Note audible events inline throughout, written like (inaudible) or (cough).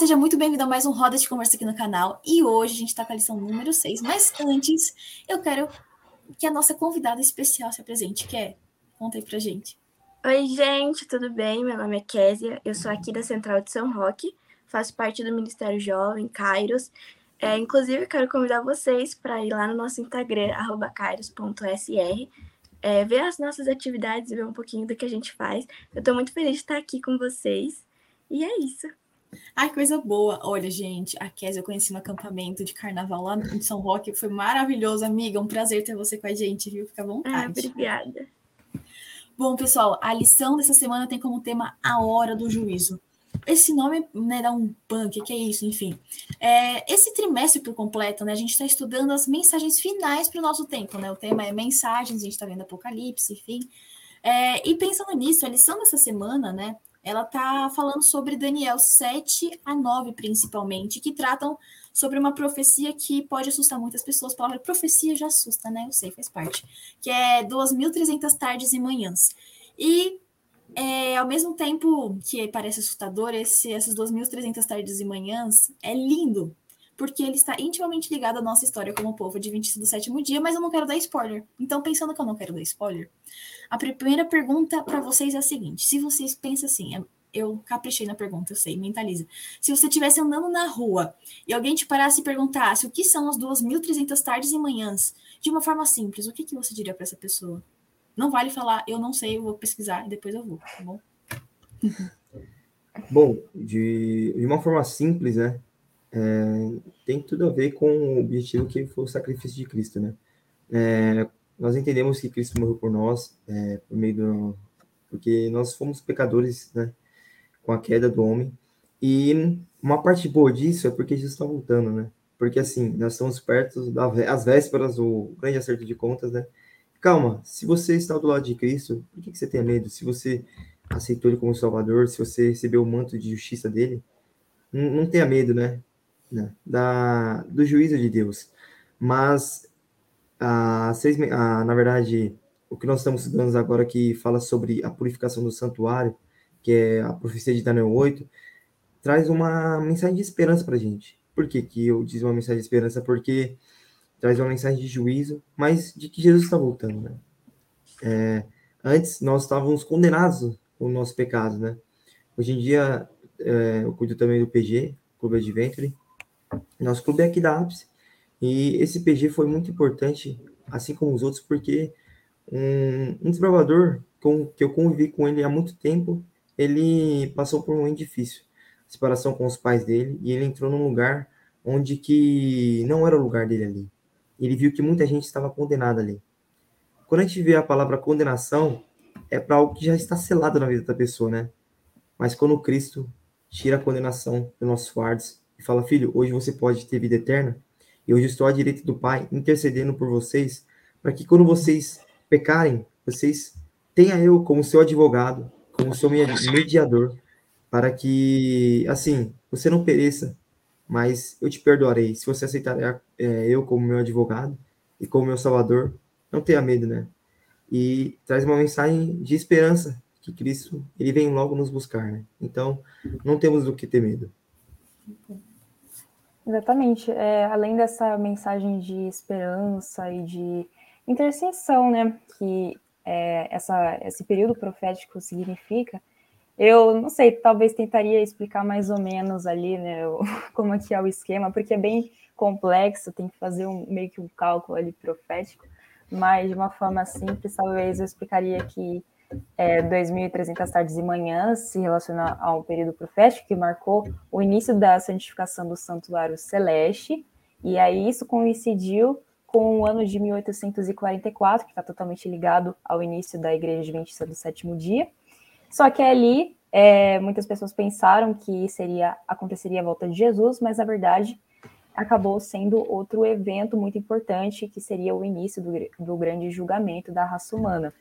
seja muito bem-vindo a mais um Roda de Conversa aqui no canal. E hoje a gente está com a lição número 6. Mas antes, eu quero que a nossa convidada especial se apresente, que é. Conta aí pra gente. Oi, gente, tudo bem? Meu nome é Késia, eu sou aqui da Central de São Roque, faço parte do Ministério Jovem, Kairos. É, inclusive, quero convidar vocês para ir lá no nosso Instagram, kairos.sr, é, ver as nossas atividades e ver um pouquinho do que a gente faz. Eu estou muito feliz de estar aqui com vocês. E é isso. Ai, coisa boa. Olha, gente, a Kézia eu conheci no acampamento de carnaval lá em São Roque. Foi maravilhoso, amiga. Um prazer ter você com a gente, viu? Fica à vontade. Ah, obrigada. Bom, pessoal, a lição dessa semana tem como tema a hora do juízo. Esse nome né, dá um punk, que é isso, enfim. É, esse trimestre por completo, né, a gente está estudando as mensagens finais para o nosso tempo, né? O tema é mensagens, a gente está vendo Apocalipse, enfim. É, e pensando nisso, a lição dessa semana, né, ela está falando sobre Daniel 7 a 9, principalmente, que tratam sobre uma profecia que pode assustar muitas pessoas. A palavra profecia já assusta, né? Eu sei, faz parte. Que é 2.300 tardes e manhãs. E, é, ao mesmo tempo que parece assustador, esse, essas 2.300 tardes e manhãs é lindo, porque ele está intimamente ligado à nossa história como povo adventista do sétimo dia, mas eu não quero dar spoiler. Então, pensando que eu não quero dar spoiler, a primeira pergunta para vocês é a seguinte: se vocês pensam assim, é, eu caprichei na pergunta, eu sei, mentaliza. Se você estivesse andando na rua e alguém te parasse e perguntasse o que são as 2.300 tardes e manhãs, de uma forma simples, o que, que você diria para essa pessoa? Não vale falar, eu não sei, eu vou pesquisar e depois eu vou, tá bom? Bom, de, de uma forma simples, né? É, tem tudo a ver com o objetivo que foi o sacrifício de Cristo, né? É, nós entendemos que Cristo morreu por nós, é, por meio do, porque nós fomos pecadores, né? Com a queda do homem. E uma parte boa disso é porque Jesus está voltando, né? Porque assim, nós estamos perto das vésperas, o grande acerto de contas, né? Calma, se você está do lado de Cristo, por que, que você tem medo? Se você aceitou ele como Salvador, se você recebeu o manto de justiça dele, não, tenha medo, né? Né, da, do juízo de Deus. Mas, a, seis, a, na verdade, o que nós estamos estudando agora que fala sobre a purificação do santuário, que é a profecia de Daniel 8, traz uma mensagem de esperança para a gente. Por que, que eu diz uma mensagem de esperança? Porque traz uma mensagem de juízo, mas de que Jesus está voltando, né? É, antes nós estávamos condenados com o nosso pecado, né? Hoje em dia é, eu cuido também do PG, Clube Adventure, nosso clube é aqui da Ápice. E esse PG foi muito importante, assim como os outros, porque um, um desbravador com, que eu convivi com ele há muito tempo, ele passou por um momento difícil. Separação com os pais dele, e ele entrou num lugar onde que não era o lugar dele ali. Ele viu que muita gente estava condenada ali. Quando a gente vê a palavra condenação, é para algo que já está selado na vida da pessoa, né? Mas quando Cristo tira a condenação dos nossos fardos, e fala: Filho, hoje você pode ter vida eterna, e hoje estou à direita do Pai, intercedendo por vocês, para que quando vocês pecarem, vocês tenham eu como seu advogado, como seu mediador, para que, assim, você não pereça, mas eu te perdoarei. Se você aceitar é, eu como meu advogado e como meu salvador, não tenha medo, né? E traz uma mensagem de esperança que Cristo ele vem logo nos buscar, né? Então, não temos do que ter medo. Exatamente. É, além dessa mensagem de esperança e de intercessão, né, que é, essa, esse período profético significa, eu não sei, talvez tentaria explicar mais ou menos ali, né, (laughs) como é que é o esquema, porque é bem complexo, tem que fazer um, meio que um cálculo ali profético, mas de uma forma simples, talvez eu explicaria que é, 2.300 tardes e manhãs se relaciona ao período profético que marcou o início da santificação do santuário celeste, e aí isso coincidiu com o ano de 1844, que está totalmente ligado ao início da Igreja Adventista do Sétimo Dia. Só que ali é, muitas pessoas pensaram que seria aconteceria a volta de Jesus, mas na verdade acabou sendo outro evento muito importante, que seria o início do, do grande julgamento da raça humana.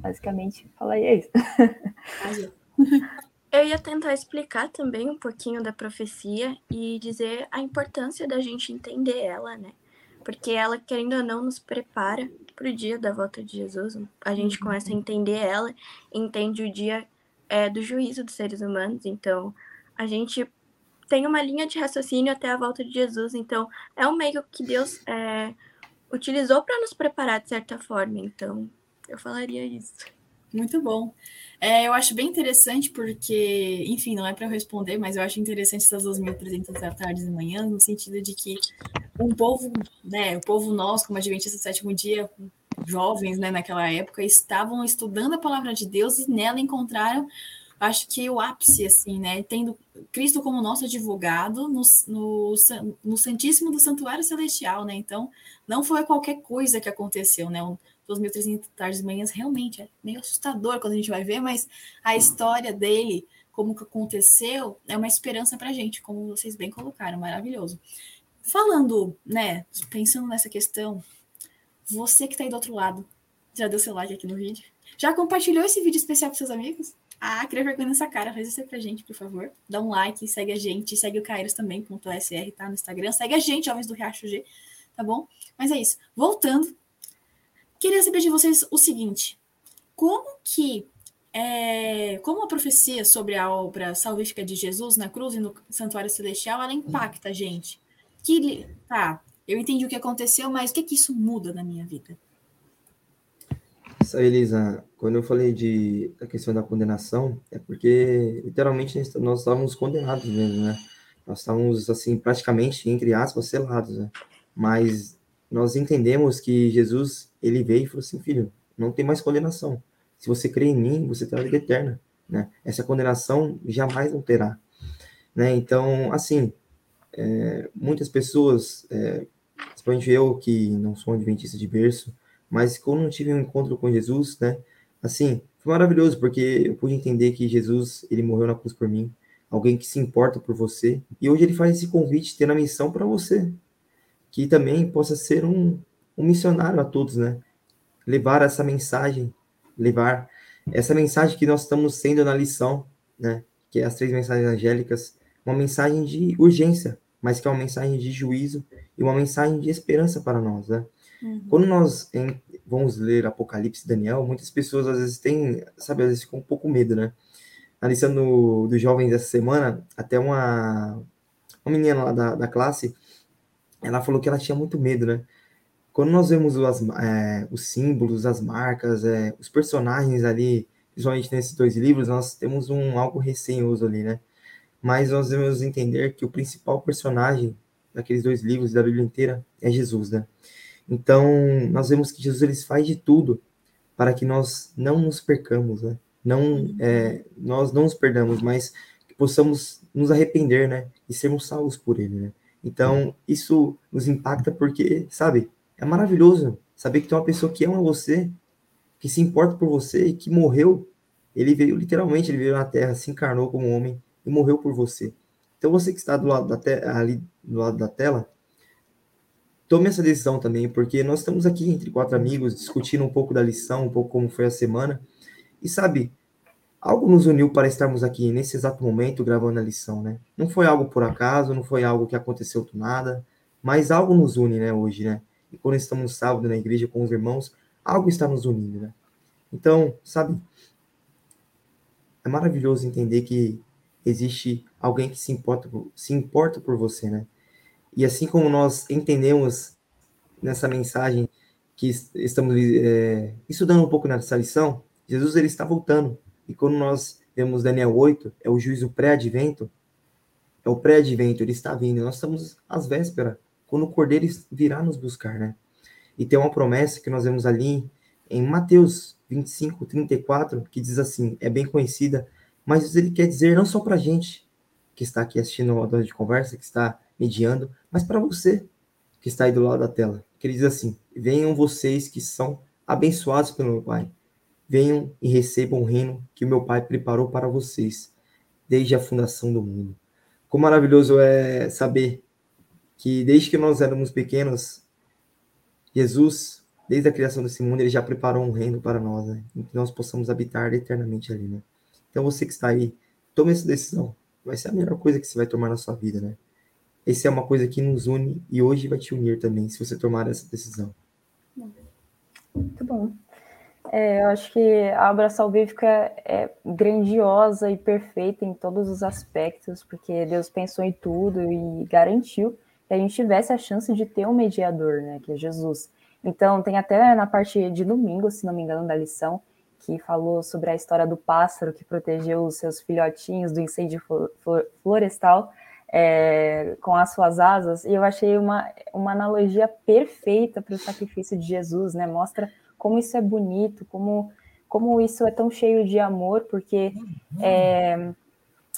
Basicamente, falaria isso. (laughs) Eu ia tentar explicar também um pouquinho da profecia e dizer a importância da gente entender ela, né? Porque ela, querendo ou não, nos prepara para o dia da volta de Jesus. A gente uhum. começa a entender ela, entende o dia é, do juízo dos seres humanos. Então, a gente tem uma linha de raciocínio até a volta de Jesus. Então, é um meio que Deus é, utilizou para nos preparar de certa forma. Então, eu falaria isso. Muito bom. É, eu acho bem interessante porque, enfim, não é para eu responder, mas eu acho interessante essas 2.300 tardes e manhãs, no sentido de que um povo, né, o povo nós, como Adventista do Sétimo Dia, jovens, né, naquela época, estavam estudando a palavra de Deus e nela encontraram, acho que o ápice, assim, né, tendo Cristo como nosso advogado no, no, no Santíssimo do Santuário Celestial, né, então não foi qualquer coisa que aconteceu, né, 2.300 tardes e manhãs, realmente é meio assustador quando a gente vai ver, mas a história dele, como que aconteceu, é uma esperança para a gente, como vocês bem colocaram, maravilhoso. Falando, né, pensando nessa questão, você que está aí do outro lado, já deu seu like aqui no vídeo? Já compartilhou esse vídeo especial com seus amigos? Ah, queria vergonha nessa cara, faz isso aí pra gente, por favor. Dá um like, segue a gente, segue o Kairos também, ponto .sr, tá? No Instagram. Segue a gente, Jovens do Riacho G, tá bom? Mas é isso. Voltando, Queria saber de vocês o seguinte: como que é, como a profecia sobre a obra salvífica de Jesus na cruz e no santuário celestial ela impacta a gente? Que tá, eu entendi o que aconteceu, mas o que que isso muda na minha vida? Isso aí, Elisa, quando eu falei de, da questão da condenação, é porque literalmente nós estávamos condenados mesmo, né? Nós estávamos, assim, praticamente, entre aspas, selados, né? Mas nós entendemos que Jesus ele veio e falou assim, filho, não tem mais condenação. Se você crê em mim, você terá vida eterna, né? Essa condenação jamais não terá, né? Então, assim, é, muitas pessoas, é, principalmente eu que não sou um adventista de berço, mas quando eu tive um encontro com Jesus, né? Assim, foi maravilhoso porque eu pude entender que Jesus ele morreu na cruz por mim, alguém que se importa por você, e hoje ele faz esse convite, tendo a missão para você, que também possa ser um, um missionário a todos, né? Levar essa mensagem, levar essa mensagem que nós estamos sendo na lição, né? Que é as três mensagens angélicas, uma mensagem de urgência, mas que é uma mensagem de juízo e uma mensagem de esperança para nós, né? Uhum. Quando nós em, vamos ler Apocalipse e Daniel, muitas pessoas às vezes têm, sabe, às vezes ficam um pouco medo, né? Na lição do, dos jovens dessa semana, até uma, uma menina lá da, da classe, ela falou que ela tinha muito medo, né? quando nós vemos as, é, os símbolos, as marcas, é, os personagens ali, principalmente nesses dois livros, nós temos um algo receioso ali, né? Mas nós devemos entender que o principal personagem daqueles dois livros da Bíblia inteira é Jesus, né? Então, nós vemos que Jesus ele faz de tudo para que nós não nos percamos, né? Não, é, nós não nos perdamos, mas que possamos nos arrepender, né? E sermos salvos por ele, né? Então, isso nos impacta porque, sabe, é maravilhoso saber que tem uma pessoa que ama você, que se importa por você e que morreu. Ele veio literalmente, ele veio na Terra, se encarnou como homem e morreu por você. Então você que está do lado da ali do lado da tela, tome essa decisão também, porque nós estamos aqui entre quatro amigos discutindo um pouco da lição, um pouco como foi a semana. E sabe, algo nos uniu para estarmos aqui nesse exato momento gravando a lição, né? Não foi algo por acaso, não foi algo que aconteceu do nada, mas algo nos une, né, hoje, né? e quando estamos sábado na igreja com os irmãos, algo está nos unindo, né? Então, sabe, é maravilhoso entender que existe alguém que se importa por, se importa por você, né? E assim como nós entendemos nessa mensagem que estamos é, estudando um pouco nessa lição, Jesus ele está voltando. E quando nós vemos Daniel 8, é o juízo pré-advento, é o pré-advento, ele está vindo. Nós estamos às vésperas quando o Cordeiro virá nos buscar, né? E tem uma promessa que nós vemos ali em Mateus 25, 34, que diz assim, é bem conhecida, mas ele quer dizer não só para gente que está aqui assistindo uma roda de conversa, que está mediando, mas para você que está aí do lado da tela. Que ele diz assim: Venham vocês que são abençoados pelo meu Pai. Venham e recebam o reino que o meu Pai preparou para vocês desde a fundação do mundo. Como maravilhoso é saber que desde que nós éramos pequenos, Jesus, desde a criação desse mundo, ele já preparou um reino para nós, né? Em que nós possamos habitar eternamente ali, né? Então você que está aí, tome essa decisão. Vai ser a melhor coisa que você vai tomar na sua vida, né? Essa é uma coisa que nos une e hoje vai te unir também, se você tomar essa decisão. Muito bom. É, eu acho que a obra salvífica é grandiosa e perfeita em todos os aspectos, porque Deus pensou em tudo e garantiu que a gente tivesse a chance de ter um mediador, né, que é Jesus. Então, tem até na parte de domingo, se não me engano, da lição, que falou sobre a história do pássaro que protegeu os seus filhotinhos do incêndio florestal é, com as suas asas, e eu achei uma, uma analogia perfeita para o sacrifício de Jesus, né? Mostra como isso é bonito, como, como isso é tão cheio de amor, porque é,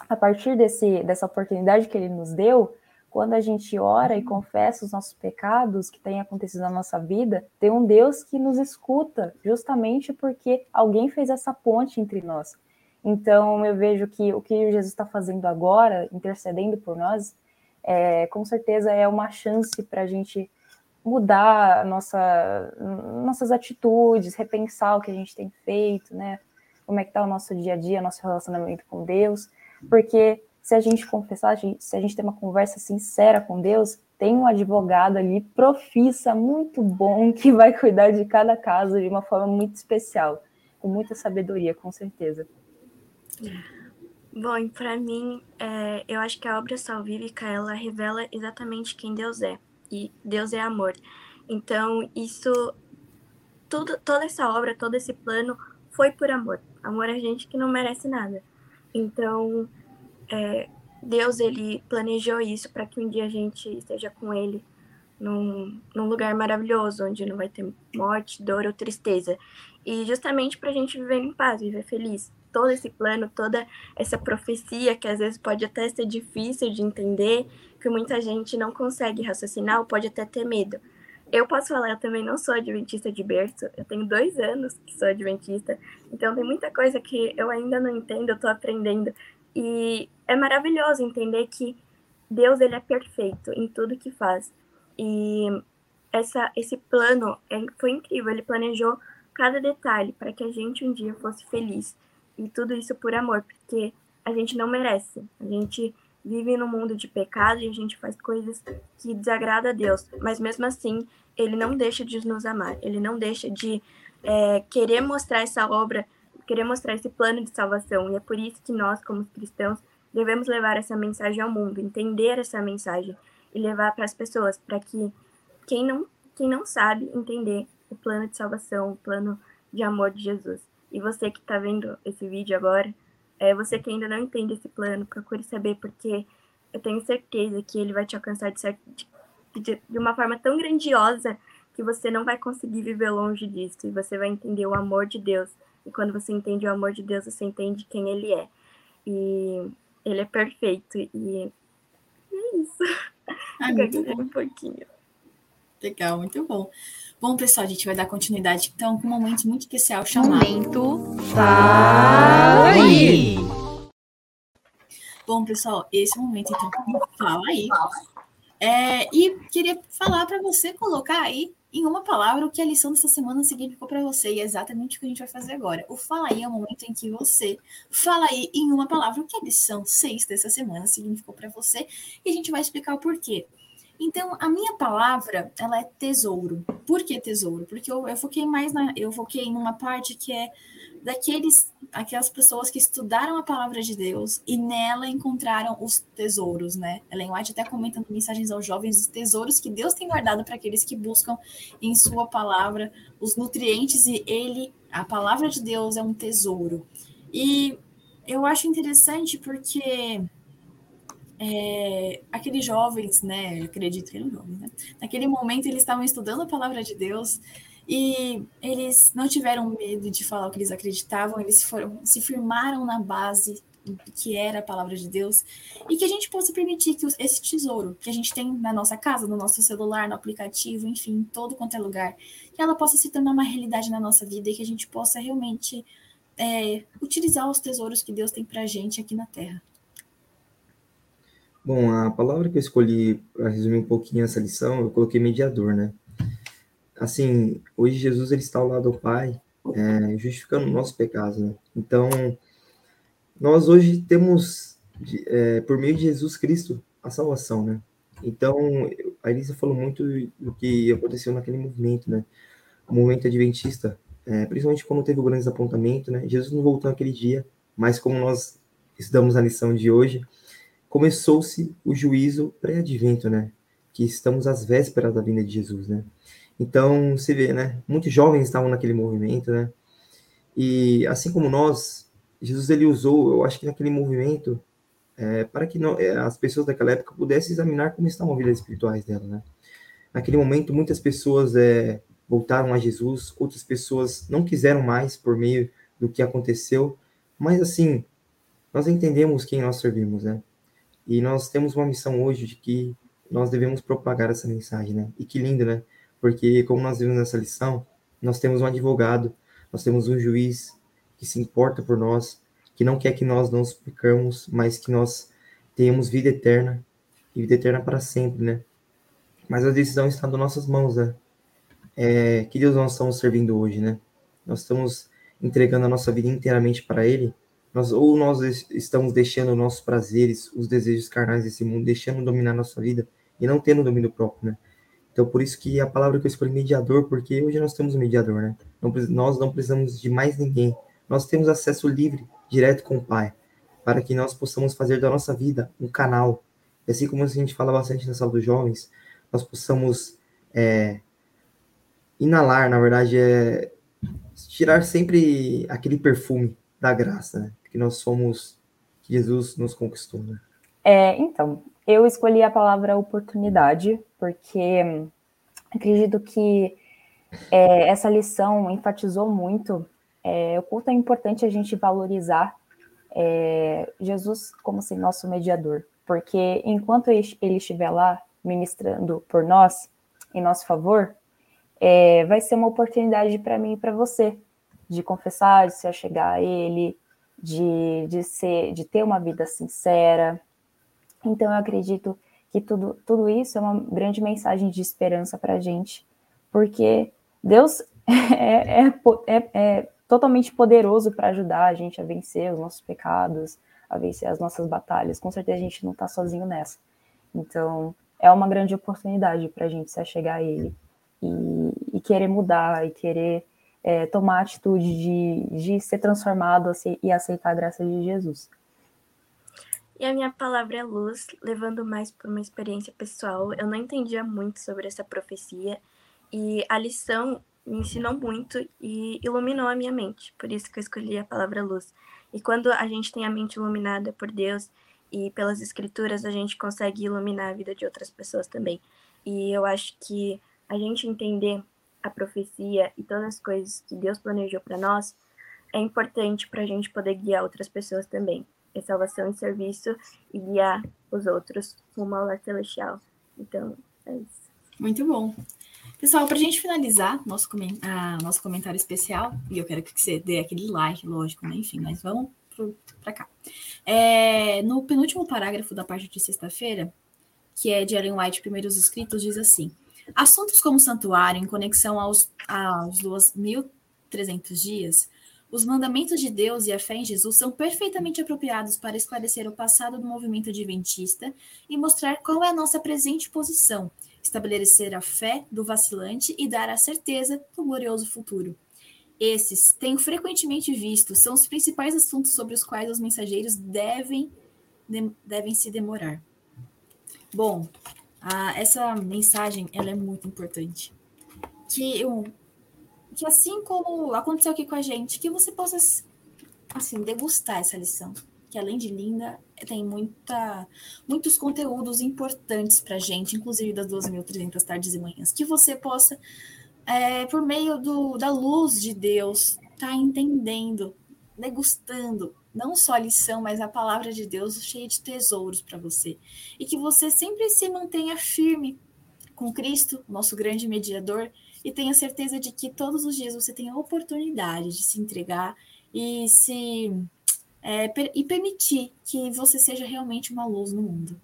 a partir desse, dessa oportunidade que ele nos deu, quando a gente ora e confessa os nossos pecados que têm acontecido na nossa vida, tem um Deus que nos escuta, justamente porque alguém fez essa ponte entre nós. Então, eu vejo que o que Jesus está fazendo agora, intercedendo por nós, é, com certeza é uma chance para a gente mudar nossa, nossas atitudes, repensar o que a gente tem feito, né? Como é que está o nosso dia a dia, nosso relacionamento com Deus, porque se a gente confessar, se a gente tem uma conversa sincera com Deus, tem um advogado ali profissa, muito bom, (laughs) que vai cuidar de cada caso de uma forma muito especial, com muita sabedoria, com certeza. Bom, para mim, é, eu acho que a obra salvífica, ela revela exatamente quem Deus é. E Deus é amor. Então, isso, tudo, toda essa obra, todo esse plano foi por amor. Amor a gente que não merece nada. Então, é, Deus, ele planejou isso para que um dia a gente esteja com ele num, num lugar maravilhoso, onde não vai ter morte, dor ou tristeza. E justamente para a gente viver em paz, viver feliz todo esse plano, toda essa profecia que às vezes pode até ser difícil de entender, que muita gente não consegue raciocinar ou pode até ter medo. Eu posso falar, eu também não sou adventista de berço, eu tenho dois anos que sou adventista, então tem muita coisa que eu ainda não entendo, eu estou aprendendo. E é maravilhoso entender que Deus ele é perfeito em tudo que faz. E essa, esse plano é, foi incrível, ele planejou cada detalhe para que a gente um dia fosse feliz. E tudo isso por amor, porque a gente não merece. A gente vive num mundo de pecado e a gente faz coisas que desagrada a Deus. Mas mesmo assim, ele não deixa de nos amar. Ele não deixa de é, querer mostrar essa obra, querer mostrar esse plano de salvação. E é por isso que nós, como cristãos, devemos levar essa mensagem ao mundo, entender essa mensagem e levar para as pessoas, para que quem não, quem não sabe entender o plano de salvação, o plano de amor de Jesus. E você que está vendo esse vídeo agora, é, você que ainda não entende esse plano, procure saber, porque eu tenho certeza que ele vai te alcançar de, certo, de, de uma forma tão grandiosa que você não vai conseguir viver longe disso. E você vai entender o amor de Deus. E quando você entende o amor de Deus, você entende quem ele é. E ele é perfeito. E é isso. Ah, um pouquinho. Legal, muito bom. Bom, pessoal, a gente vai dar continuidade então com um momento muito especial chamado Momento Fala aí. Bom, pessoal, esse momento então fala aí. É, e queria falar para você colocar aí em uma palavra o que a lição dessa semana significou para você e é exatamente o que a gente vai fazer agora. O fala aí é o momento em que você fala aí em uma palavra o que a lição 6 dessa semana significou para você e a gente vai explicar o porquê. Então, a minha palavra, ela é tesouro. Por que tesouro? Porque eu, eu foquei mais na, eu foquei em uma parte que é daqueles, aquelas pessoas que estudaram a palavra de Deus e nela encontraram os tesouros, né? Ellen White até comenta em mensagens aos jovens os tesouros que Deus tem guardado para aqueles que buscam em sua palavra os nutrientes e ele, a palavra de Deus é um tesouro. E eu acho interessante porque é, aqueles jovens, né? acredito que eram jovens, né? Naquele momento eles estavam estudando a palavra de Deus e eles não tiveram medo de falar o que eles acreditavam, eles foram se firmaram na base que era a palavra de Deus e que a gente possa permitir que esse tesouro que a gente tem na nossa casa, no nosso celular, no aplicativo, enfim, em todo quanto é lugar, que ela possa se tornar uma realidade na nossa vida e que a gente possa realmente é, utilizar os tesouros que Deus tem para gente aqui na Terra. Bom, a palavra que eu escolhi para resumir um pouquinho essa lição, eu coloquei mediador, né? Assim, hoje Jesus ele está ao lado do Pai, é, justificando nosso pecado, né? Então, nós hoje temos, é, por meio de Jesus Cristo, a salvação, né? Então, a Elisa falou muito do que aconteceu naquele movimento, né? O movimento adventista, é, principalmente quando teve o grande desapontamento, né? Jesus não voltou naquele dia, mas como nós estudamos a lição de hoje, começou-se o juízo pré-advento, né? Que estamos às vésperas da vinda de Jesus, né? Então, você vê, né? Muitos jovens estavam naquele movimento, né? E assim como nós, Jesus ele usou, eu acho que naquele movimento, é, para que não, é, as pessoas daquela época pudessem examinar como estavam as vidas espirituais dela, né? Naquele momento, muitas pessoas é, voltaram a Jesus, outras pessoas não quiseram mais por meio do que aconteceu, mas assim, nós entendemos quem nós servimos, né? E nós temos uma missão hoje de que nós devemos propagar essa mensagem, né? E que lindo, né? Porque, como nós vimos nessa lição, nós temos um advogado, nós temos um juiz que se importa por nós, que não quer que nós não suplicamos, mas que nós tenhamos vida eterna, e vida eterna para sempre, né? Mas a decisão está nas nossas mãos, né? É, que Deus nós estamos servindo hoje, né? Nós estamos entregando a nossa vida inteiramente para Ele, nós, ou nós estamos deixando nossos prazeres, os desejos carnais desse mundo, deixando dominar nossa vida e não tendo domínio próprio, né? Então, por isso que a palavra que eu escolhi mediador, porque hoje nós temos um mediador, né? Não, nós não precisamos de mais ninguém. Nós temos acesso livre, direto com o Pai, para que nós possamos fazer da nossa vida um canal. E assim como a gente fala bastante na sala dos jovens, nós possamos é, inalar, na verdade, é tirar sempre aquele perfume da graça, né? Que nós somos, que Jesus nos conquistou. Né? É, então, eu escolhi a palavra oportunidade, porque hum, acredito que é, essa lição enfatizou muito é, o quanto é importante a gente valorizar é, Jesus como assim, nosso mediador, porque enquanto ele estiver lá ministrando por nós, em nosso favor, é, vai ser uma oportunidade para mim e para você de confessar, de se achegar a Ele, de, de, ser, de ter uma vida sincera. Então, eu acredito que tudo, tudo isso é uma grande mensagem de esperança para a gente, porque Deus (laughs) é, é, é, é totalmente poderoso para ajudar a gente a vencer os nossos pecados, a vencer as nossas batalhas. Com certeza a gente não está sozinho nessa. Então, é uma grande oportunidade para a gente se achegar a Ele e, e querer mudar e querer é, tomar a atitude de, de ser transformado e aceitar a graça de Jesus. E a minha palavra é luz, levando mais por uma experiência pessoal. Eu não entendia muito sobre essa profecia e a lição me ensinou muito e iluminou a minha mente. Por isso que eu escolhi a palavra luz. E quando a gente tem a mente iluminada por Deus e pelas escrituras, a gente consegue iluminar a vida de outras pessoas também. E eu acho que a gente entender a profecia e todas as coisas que Deus planejou para nós, é importante para a gente poder guiar outras pessoas também. É salvação e serviço e guiar os outros rumo ao lar celestial. Então, é isso. Muito bom. Pessoal, para a gente finalizar nosso, ah, nosso comentário especial, e eu quero que você dê aquele like, lógico, né? Enfim, mas vamos para cá. É, no penúltimo parágrafo da parte de sexta-feira, que é de Ellen White, Primeiros Escritos, diz assim: Assuntos como santuário, em conexão aos, aos 2.300 dias, os mandamentos de Deus e a fé em Jesus são perfeitamente apropriados para esclarecer o passado do movimento adventista e mostrar qual é a nossa presente posição, estabelecer a fé do vacilante e dar a certeza do glorioso futuro. Esses, tenho frequentemente visto, são os principais assuntos sobre os quais os mensageiros devem, de, devem se demorar. Bom, ah, essa mensagem ela é muito importante. Que, eu, que assim como aconteceu aqui com a gente, que você possa assim degustar essa lição, que além de linda, tem muita, muitos conteúdos importantes para gente, inclusive das 2.300 tardes e manhãs, que você possa, é, por meio do, da luz de Deus, estar tá entendendo, degustando não só a lição, mas a palavra de Deus cheia de tesouros para você. E que você sempre se mantenha firme com Cristo, nosso grande mediador, e tenha certeza de que todos os dias você tem a oportunidade de se entregar e se é, per, e permitir que você seja realmente uma luz no mundo.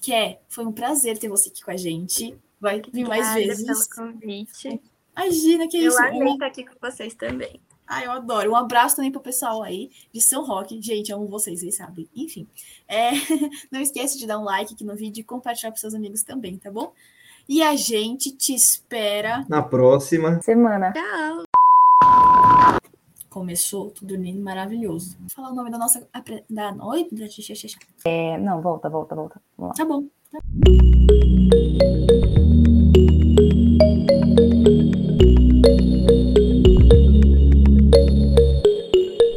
Que é, foi um prazer ter você aqui com a gente. Vai vir mais vezes. pelo convite. Imagina que Eu isso. Eu amei estar aqui com vocês também. Ah, eu adoro. Um abraço também pro pessoal aí de São Roque. Gente, amo vocês, vocês sabem. Enfim, é... (laughs) não esquece de dar um like aqui no vídeo e compartilhar com seus amigos também, tá bom? E a gente te espera na próxima semana. Tchau. Começou tudo lindo, maravilhoso. Vou falar o nome da nossa da noite. É, não, volta, volta, volta. Tá bom. Tá... Bom.